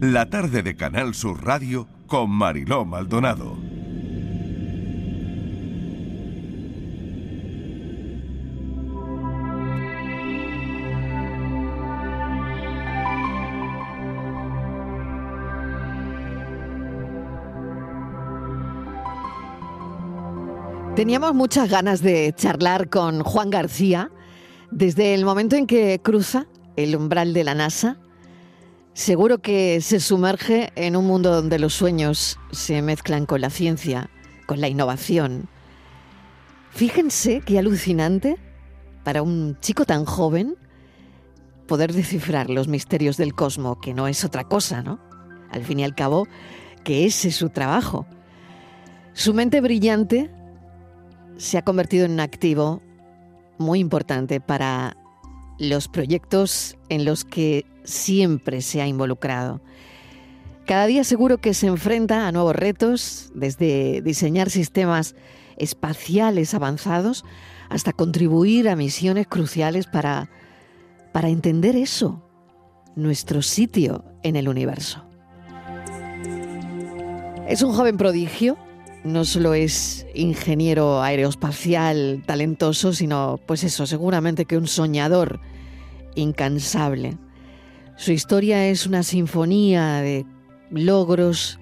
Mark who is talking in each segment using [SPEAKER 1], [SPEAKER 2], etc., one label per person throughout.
[SPEAKER 1] La tarde de Canal Sur Radio con Mariló Maldonado.
[SPEAKER 2] Teníamos muchas ganas de charlar con Juan García desde el momento en que cruza el umbral de la NASA. Seguro que se sumerge en un mundo donde los sueños se mezclan con la ciencia, con la innovación. Fíjense qué alucinante para un chico tan joven poder descifrar los misterios del cosmos, que no es otra cosa, ¿no? Al fin y al cabo, que ese es su trabajo. Su mente brillante se ha convertido en un activo muy importante para los proyectos en los que siempre se ha involucrado. Cada día seguro que se enfrenta a nuevos retos, desde diseñar sistemas espaciales avanzados hasta contribuir a misiones cruciales para, para entender eso, nuestro sitio en el universo. Es un joven prodigio no solo es ingeniero aeroespacial talentoso, sino, pues eso, seguramente que un soñador incansable. Su historia es una sinfonía de logros,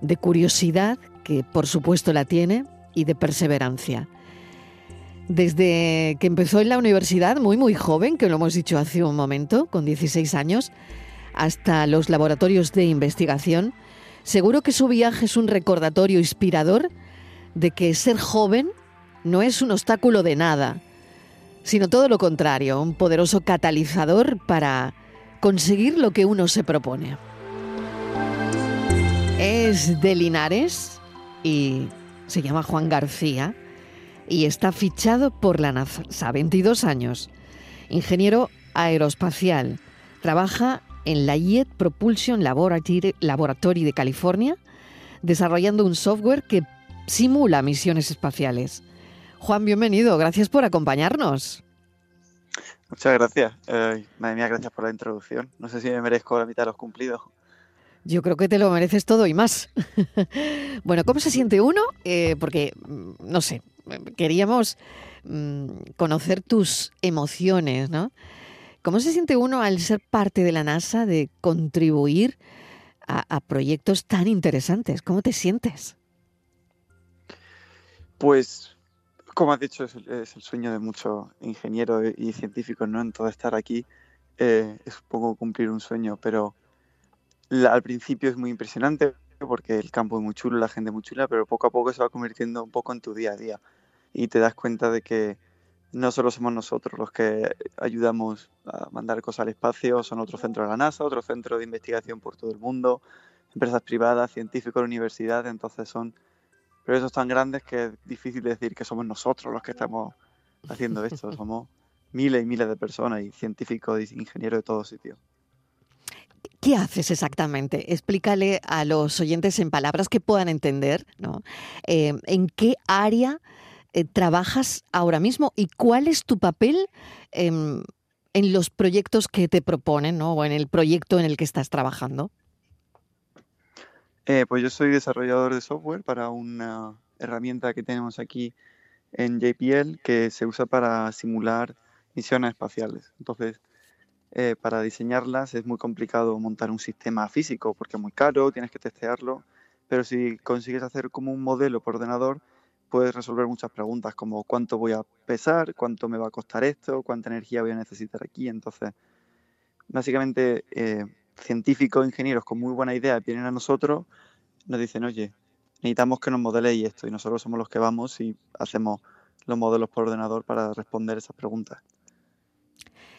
[SPEAKER 2] de curiosidad, que por supuesto la tiene, y de perseverancia. Desde que empezó en la universidad, muy muy joven, que lo hemos dicho hace un momento, con 16 años, hasta los laboratorios de investigación, Seguro que su viaje es un recordatorio inspirador de que ser joven no es un obstáculo de nada, sino todo lo contrario, un poderoso catalizador para conseguir lo que uno se propone. Es de Linares y se llama Juan García y está fichado por la NASA, 22 años, ingeniero aeroespacial, trabaja en la Jet Propulsion Laboratory de California, desarrollando un software que simula misiones espaciales. Juan, bienvenido, gracias por acompañarnos.
[SPEAKER 3] Muchas gracias. madre mía, gracias por la introducción. No sé si me merezco la mitad de los cumplidos.
[SPEAKER 2] Yo creo que te lo mereces todo y más. bueno, ¿cómo se siente uno? Eh, porque, mm, no sé, queríamos mm, conocer tus emociones, ¿no? ¿Cómo se siente uno al ser parte de la NASA, de contribuir a, proyectos tan interesantes? ¿Cómo te sientes?
[SPEAKER 3] Pues, como has dicho, es el, sueño de muchos ingenieros y científicos, ¿no? Entonces estar aquí eh, es un poco cumplir un sueño, pero al principio es muy impresionante porque el campo es muy chulo, la gente es muy chula, pero poco a poco se va convirtiendo un poco en tu día a día y te das cuenta de que no solo somos nosotros los que ayudamos a mandar cosas al espacio, son otros centros de la NASA, otros centros de investigación por todo el mundo, empresas privadas, científicos, universidades, entonces son proyectos tan grandes que es difícil decir que somos nosotros los que estamos haciendo esto, somos miles y miles de personas y científicos y ingenieros de todos sitios.
[SPEAKER 2] ¿Qué haces exactamente? Explícale a los oyentes en palabras que puedan entender, ¿no? Eh, ¿En qué área eh, trabajas ahora mismo y cuál es tu papel en, los proyectos que te proponen o en el proyecto en el que estás trabajando?
[SPEAKER 3] Eh, pues yo soy desarrollador de software para una herramienta que tenemos aquí en JPL que se usa para simular misiones espaciales. Entonces, eh, para diseñarlas es muy complicado montar un sistema físico porque es muy caro, tienes que testearlo, pero si consigues hacer como un modelo por ordenador, puedes resolver muchas preguntas como cuánto voy a pesar, cuánto me va a costar esto, cuánta energía voy a necesitar aquí. Entonces, básicamente, eh, científicos, ingenieros con muy buena idea vienen a nosotros, nos dicen, oye, necesitamos que nos modeléis esto y nosotros somos los que vamos y hacemos los modelos por ordenador para responder esas preguntas.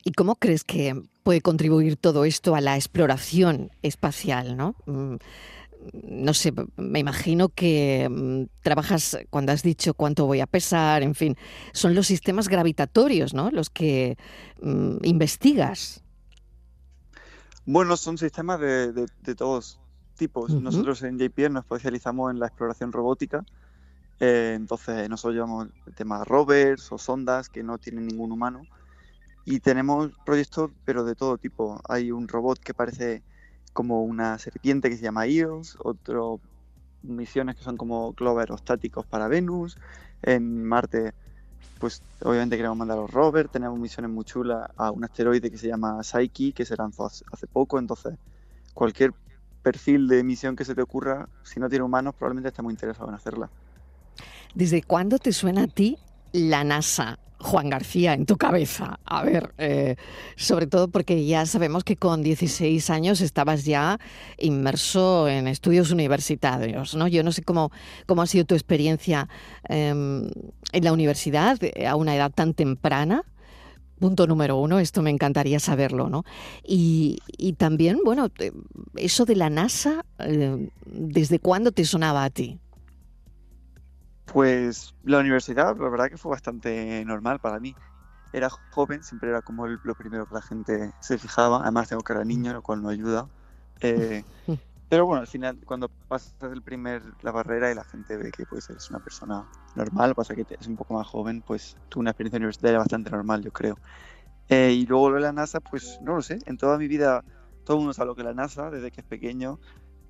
[SPEAKER 2] ¿Y cómo crees que puede contribuir todo esto a la exploración espacial? ¿no? Mm, no sé, me imagino que mm, trabajas cuando has dicho cuánto voy a pesar, en fin, son los sistemas gravitatorios, ¿no? Los que mm, investigas.
[SPEAKER 3] Bueno, son sistemas de, todos tipos. Nosotros en JPL nos especializamos en la exploración robótica. Eh, entonces, nosotros llevamos el tema rovers o sondas que no tienen ningún humano. Y tenemos proyectos, pero de todo tipo. Hay un robot que parece como una serpiente que se llama Eos, otro misiones que son como globos aerostáticos para Venus, en Marte pues obviamente queremos mandar los rovers, tenemos misiones muy chulas a un asteroide que se llama Psyche, que se lanzó hace poco, entonces cualquier perfil de misión que se te ocurra, si no tiene humanos, probablemente esté muy interesado en hacerla.
[SPEAKER 2] ¿Desde cuándo te suena a ti la NASA? Juan García, en tu cabeza. A ver, eh, sobre todo porque ya sabemos que con 16 años estabas ya inmerso en estudios universitarios, ¿no? Yo no sé cómo, cómo ha sido tu experiencia em, en la universidad eh, a una edad tan temprana. Punto número uno, esto me encantaría saberlo, ¿no? Y, también, bueno, eso de la NASA, eh, ¿desde cuándo te sonaba a ti?
[SPEAKER 3] Pues la universidad, la verdad que fue bastante normal para mí. Era joven, siempre era como lo primero que la gente se fijaba. Además tengo cara de niño, lo cual no ayuda. Eh, pero bueno, al final, cuando pasas el primer, la barrera y la gente ve que pues eres una persona normal, pasa que es un poco más joven, pues tuve una experiencia universitaria bastante normal, yo creo. Eh, y luego lo de la NASA, pues no lo sé. En toda mi vida todo el mundo sabe lo que es la NASA, desde que es pequeño.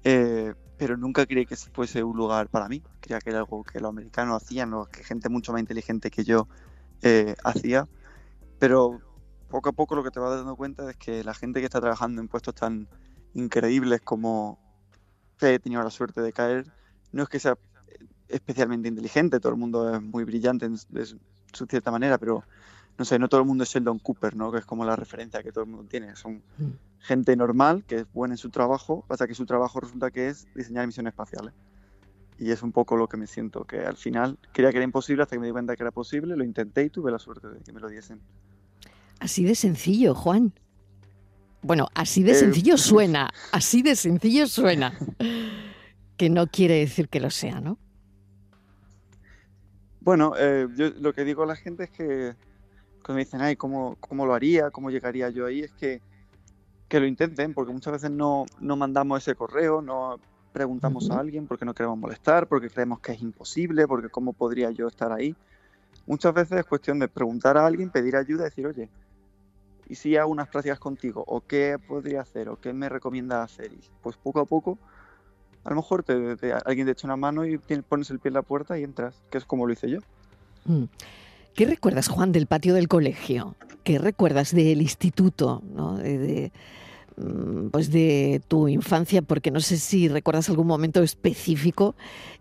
[SPEAKER 3] Eh, pero nunca creí que fuese un lugar para mí. Creía que era algo que los americanos hacían o que gente mucho más inteligente que yo eh, hacía. Pero poco a poco lo que te vas dando cuenta es que la gente que está trabajando en puestos tan increíbles como he tenido la suerte de caer, no es que sea especialmente inteligente, todo el mundo es muy brillante de cierta manera, pero no sé, no todo el mundo es Sheldon Cooper, ¿no? Que es como la referencia que todo el mundo tiene. Son mm. gente normal, que es buena en su trabajo, pasa que su trabajo resulta que es diseñar misiones espaciales. Y es un poco lo que me siento, que al final creía que era imposible hasta que me di cuenta que era posible, lo intenté y tuve la suerte de que me lo diesen.
[SPEAKER 2] Así de sencillo, Juan. Bueno, así de eh, sencillo suena, así de sencillo suena. que no quiere decir que lo sea, ¿no?
[SPEAKER 3] Bueno, eh, yo lo que digo a la gente es que cuando me dicen, ay, ¿cómo, ¿cómo, lo haría? ¿Cómo llegaría yo ahí? Es que, que lo intenten, porque muchas veces no, no mandamos ese correo, no preguntamos a alguien porque no queremos molestar, porque creemos que es imposible, porque cómo podría yo estar ahí. Muchas veces es cuestión de preguntar a alguien, pedir ayuda, decir, oye, ¿y si hago unas prácticas contigo? ¿O qué podría hacer? ¿O qué me recomienda hacer? Y pues poco a poco, a lo mejor te, alguien te echa una mano y pones el pie en la puerta y entras, que es como lo hice yo.
[SPEAKER 2] Mm. ¿Qué recuerdas, Juan, del patio del colegio? ¿Qué recuerdas del instituto? De, mm, pues de tu infancia, porque no sé si recuerdas algún momento específico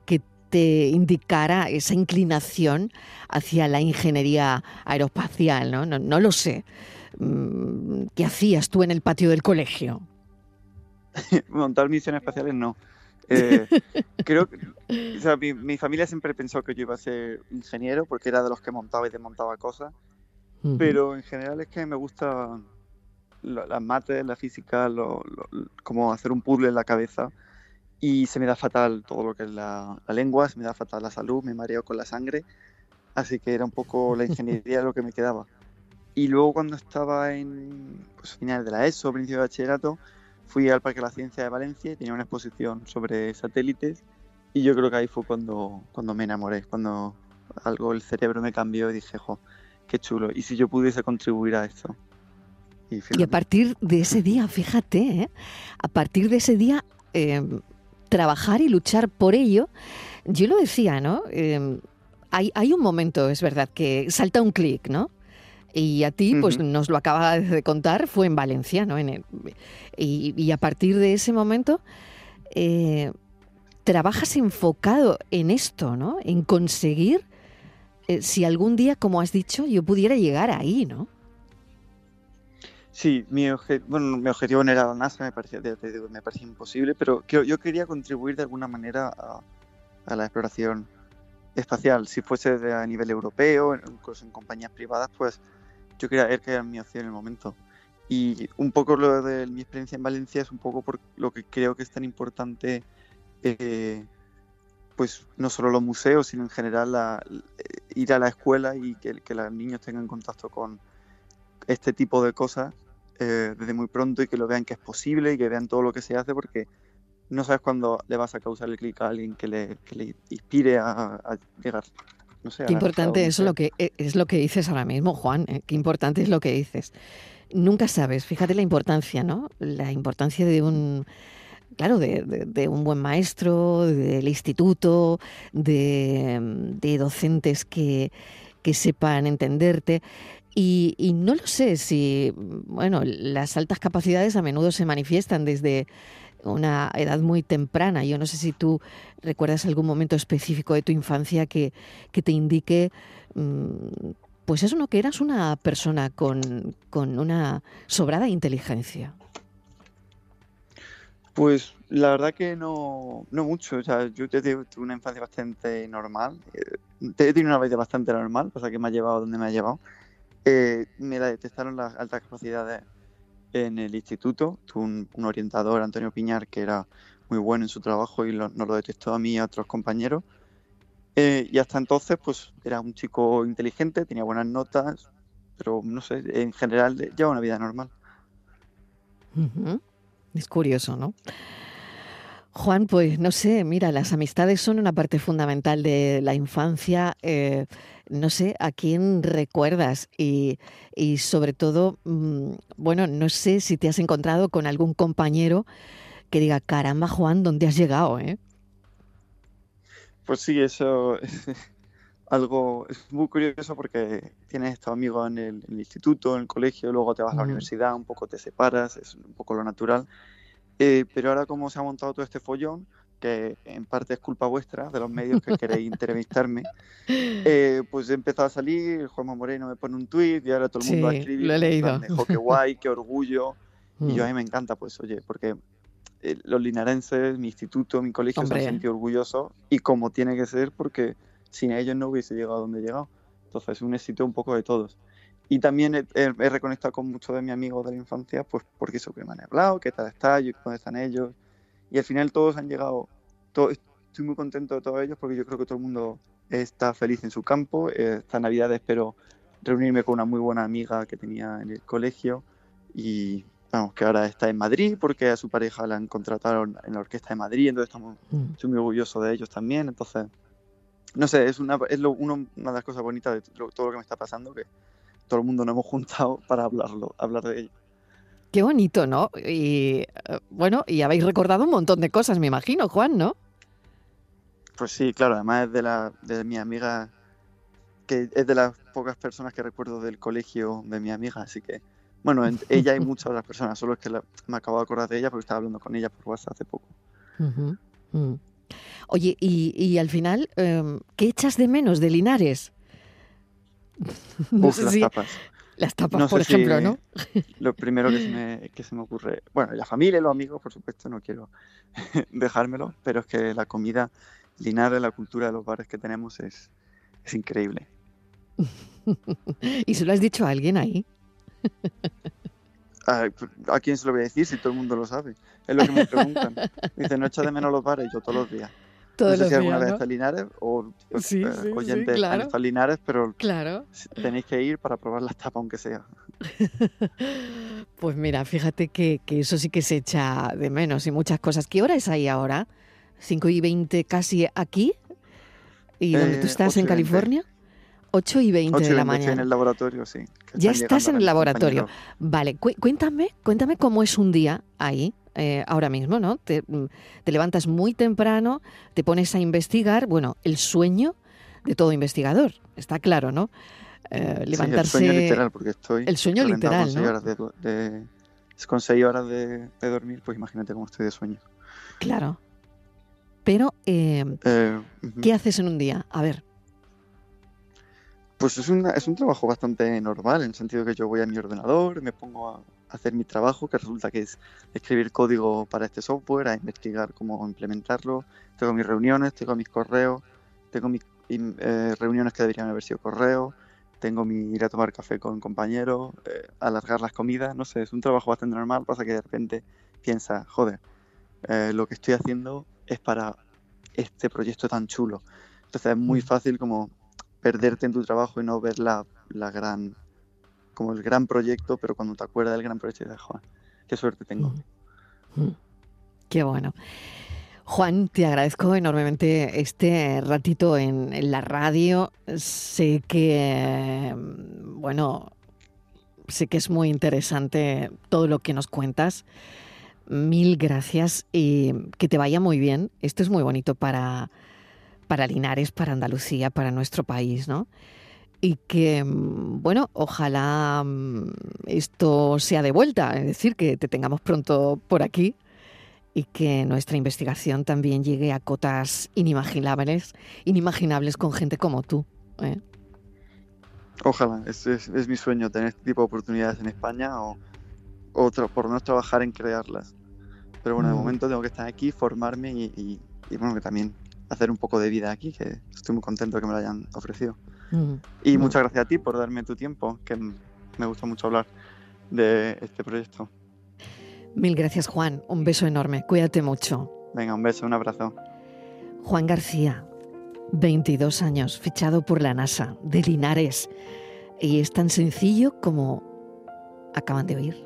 [SPEAKER 2] que te indicara esa inclinación hacia la ingeniería aeroespacial, ¿no? No, no lo sé. Mm, ¿Qué hacías tú en el patio del colegio?
[SPEAKER 3] Montar misiones espaciales no. Eh, creo que mi, familia siempre pensó que yo iba a ser ingeniero porque era de los que montaba y desmontaba cosas. Pero en general es que me gusta las mates, la física, lo, como hacer un puzzle en la cabeza. Y se me da fatal todo lo que es la, lengua, se me da fatal la salud, me mareo con la sangre. Así que era un poco la ingeniería lo que me quedaba. Y luego cuando estaba en pues, final de la ESO, principio de bachillerato, fui al Parque de la Ciencia de Valencia y tenía una exposición sobre satélites y yo creo que ahí fue cuando, cuando me enamoré, cuando algo el cerebro me cambió y dije, jo, qué chulo, y si yo pudiese contribuir a esto.
[SPEAKER 2] Y, a partir de ese día, fíjate, ¿eh? a partir de ese día, em, trabajar y luchar por ello, yo lo decía, ¿no? Em, hay, hay un momento, es verdad, que salta un clic, ¿no? Y a ti, pues nos lo acaba de contar, fue en Valencia, ¿no? En y, a partir de ese momento, eh, trabajas enfocado en esto, ¿no? En conseguir, eh, si algún día, como has dicho, yo pudiera llegar ahí, ¿no?
[SPEAKER 3] Sí, mi, bueno, mi objetivo no era la NASA, me parecía, me parecía imposible, pero yo quería contribuir de alguna manera a, a la exploración espacial. Si fuese a nivel europeo, incluso en compañías privadas, pues yo quería ver que era mi opción en el momento. Y un poco lo de mi experiencia en Valencia es un poco por lo que creo que es tan importante, eh, pues no solo los museos, sino en general eh, ir a la escuela y que, los niños tengan contacto con este tipo de cosas eh, desde muy pronto y que lo vean que es posible y que vean todo lo que se hace porque no sabes cuándo le vas a causar el clic a alguien que le, que le inspire a llegar
[SPEAKER 2] Qué importante es lo que e, es lo que dices ahora mismo, Juan. Eh, qué importante es lo que dices. nunca sabes, fíjate la importancia, ¿no? La importancia de un claro, de, un buen maestro, del instituto, de, docentes que, sepan entenderte. Y, no lo sé si, bueno, las altas capacidades a menudo se manifiestan desde una edad muy temprana. Yo no sé si tú recuerdas algún momento específico de tu infancia que, que te indique, mm, pues eso, ¿no? Que eras una persona con, con una sobrada inteligencia.
[SPEAKER 3] Pues la verdad que no, no mucho. O sea, yo tuve una infancia bastante normal. Eh, he tenido una vida bastante normal, cosa que me ha llevado donde me ha llevado. Eh, me la detectaron las altas capacidades en el instituto. Tuve un, orientador, Antonio Piñar, que era muy bueno en su trabajo y nos lo detectó a mí y a otros compañeros. Eh, y hasta entonces, pues era un chico inteligente, tenía buenas notas, pero no sé, en general lleva una vida normal.
[SPEAKER 2] Es curioso, ¿no? Juan, pues no sé, mira, las amistades son una parte fundamental de la infancia. Eh, no sé a quién recuerdas y, sobre todo, mm, bueno, no sé si te has encontrado con algún compañero que diga, caramba, Juan, ¿dónde has llegado? Eh?
[SPEAKER 3] Pues sí, eso es algo es muy curioso porque tienes estos amigos en el, instituto, en el colegio, luego te vas a la universidad, un poco te separas, es un poco lo natural. Eh, pero ahora como se ha montado todo este follón, que en parte es culpa vuestra, de los medios que queréis entrevistarme, eh, pues he empezado a salir, Juanma Moreno me pone un tuit y ahora todo el mundo va a escribir.
[SPEAKER 2] lo he leído.
[SPEAKER 3] qué guay, qué orgullo. Y yo a mí me encanta, pues oye, porque eh, los linarenses, mi instituto, mi colegio se han sentido orgullosos y como tiene que ser porque sin ellos no hubiese llegado a donde he llegado. Entonces es un éxito un poco de todos. Y también he, reconectado con muchos de mis amigos de la infancia, pues porque eso que me han hablado, qué tal está, yo, dónde están ellos. Y al final todos han llegado, todo, estoy muy contento de todos ellos porque yo creo que todo el mundo está feliz en su campo. Esta Navidad espero reunirme con una muy buena amiga que tenía en el colegio y vamos, que ahora está en Madrid porque a su pareja la han contratado en la Orquesta de Madrid, entonces estamos, mm. estoy muy orgulloso de ellos también. Entonces, no sé, es una, es lo, una de las cosas bonitas de todo lo que me está pasando, que todo el mundo nos hemos juntado para hablarlo, hablar de ello.
[SPEAKER 2] Qué bonito, ¿no? Y eh, bueno, y habéis recordado un montón de cosas, me imagino, Juan, ¿no?
[SPEAKER 3] Pues sí, claro, además es de, la, de mi amiga, que es de las pocas personas que recuerdo del colegio de mi amiga, así que, bueno, ella y muchas otras personas, solo es que me acabo de acordar de ella porque estaba hablando con ella por WhatsApp hace poco.
[SPEAKER 2] Mm. Oye, y, al final, em, ¿qué echas de menos de Linares?
[SPEAKER 3] No las tapas.
[SPEAKER 2] Las tapas, por ejemplo, ¿no?
[SPEAKER 3] Lo primero que se, me, que se me ocurre, bueno, la familia y los amigos, por supuesto, no quiero dejármelo, pero es que la comida Linares, la cultura de los bares que tenemos es, es increíble.
[SPEAKER 2] ¿Y se lo has dicho a alguien ahí?
[SPEAKER 3] ¿A, quién se lo voy a decir si todo el mundo lo sabe? Es lo que me preguntan. Me dicen, no echa de menos los bares, yo todos los días
[SPEAKER 2] no
[SPEAKER 3] sé
[SPEAKER 2] si
[SPEAKER 3] alguna
[SPEAKER 2] vez
[SPEAKER 3] está Linares o
[SPEAKER 2] sí,
[SPEAKER 3] eh,
[SPEAKER 2] sí,
[SPEAKER 3] oyentes
[SPEAKER 2] sí,
[SPEAKER 3] Linares, pero
[SPEAKER 2] claro.
[SPEAKER 3] tenéis que ir para probar la tapa aunque sea.
[SPEAKER 2] pues mira, fíjate que, que, eso sí que se echa de menos y muchas cosas. ¿Qué hora es ahí ahora? ¿5 y 20 casi aquí? ¿Y donde tú eh, estás en California? 8 y 20 de la mañana.
[SPEAKER 3] en el laboratorio, sí.
[SPEAKER 2] Ya estás en el laboratorio. Vale, cuéntame, cuéntame cómo es un día ahí. Eh, ahora mismo, ¿no? Mm, te, levantas muy temprano, te pones a investigar, bueno, el sueño de todo investigador, está claro, ¿no?
[SPEAKER 3] Eh, levantarse... el sueño literal, porque estoy...
[SPEAKER 2] El sueño literal,
[SPEAKER 3] con Horas de, con seis horas de, dormir, pues imagínate cómo estoy de sueño.
[SPEAKER 2] Claro. Pero, eh, ¿qué haces en un día? A ver.
[SPEAKER 3] Pues es, es un trabajo bastante normal, en el sentido que yo voy a mi ordenador, me pongo a, hacer mi trabajo, que resulta que es escribir código para este software, a investigar cómo implementarlo. Tengo mis reuniones, tengo mis correos, tengo mis eh, reuniones que deberían haber sido correos, tengo mi ir a tomar café con compañeros, eh, alargar las comidas, no sé, es un trabajo bastante normal, pasa que de repente piensa, joder, eh, lo que estoy haciendo es para este proyecto tan chulo. Entonces es muy mm. fácil como perderte en tu trabajo y no ver la, la gran como el gran proyecto, pero cuando te acuerdas del gran proyecto, de Juan, qué suerte tengo.
[SPEAKER 2] Qué bueno. Juan, te agradezco enormemente este ratito en, la radio. Sé que, bueno,
[SPEAKER 4] sé que es muy interesante todo lo que nos cuentas. Mil gracias y que te vaya muy bien. Esto es muy bonito para, para Linares, para Andalucía, para nuestro país, ¿no? Y que, mm, bueno, ojalá mm, esto sea de vuelta, es decir, que te tengamos pronto por aquí y que nuestra investigación también llegue a cotas inimaginables, inimaginables con gente como tú. ¿eh?
[SPEAKER 3] Ojalá, es, es, mi sueño tener este tipo de oportunidades en España o, o por lo menos trabajar en crearlas. Pero bueno, de mm. momento tengo que estar aquí, formarme y, bueno, que también hacer un poco de vida aquí, que estoy muy contento que me lo hayan ofrecido. Mm. Y muchas gracias a ti por darme tu tiempo, que me gusta mucho hablar de este proyecto.
[SPEAKER 4] Mil gracias, Juan. Un beso enorme. Cuídate mucho.
[SPEAKER 3] Venga, un beso, un abrazo.
[SPEAKER 4] Juan García, 22 años, fichado por la NASA de Linares. Y es tan sencillo como acaban de oír.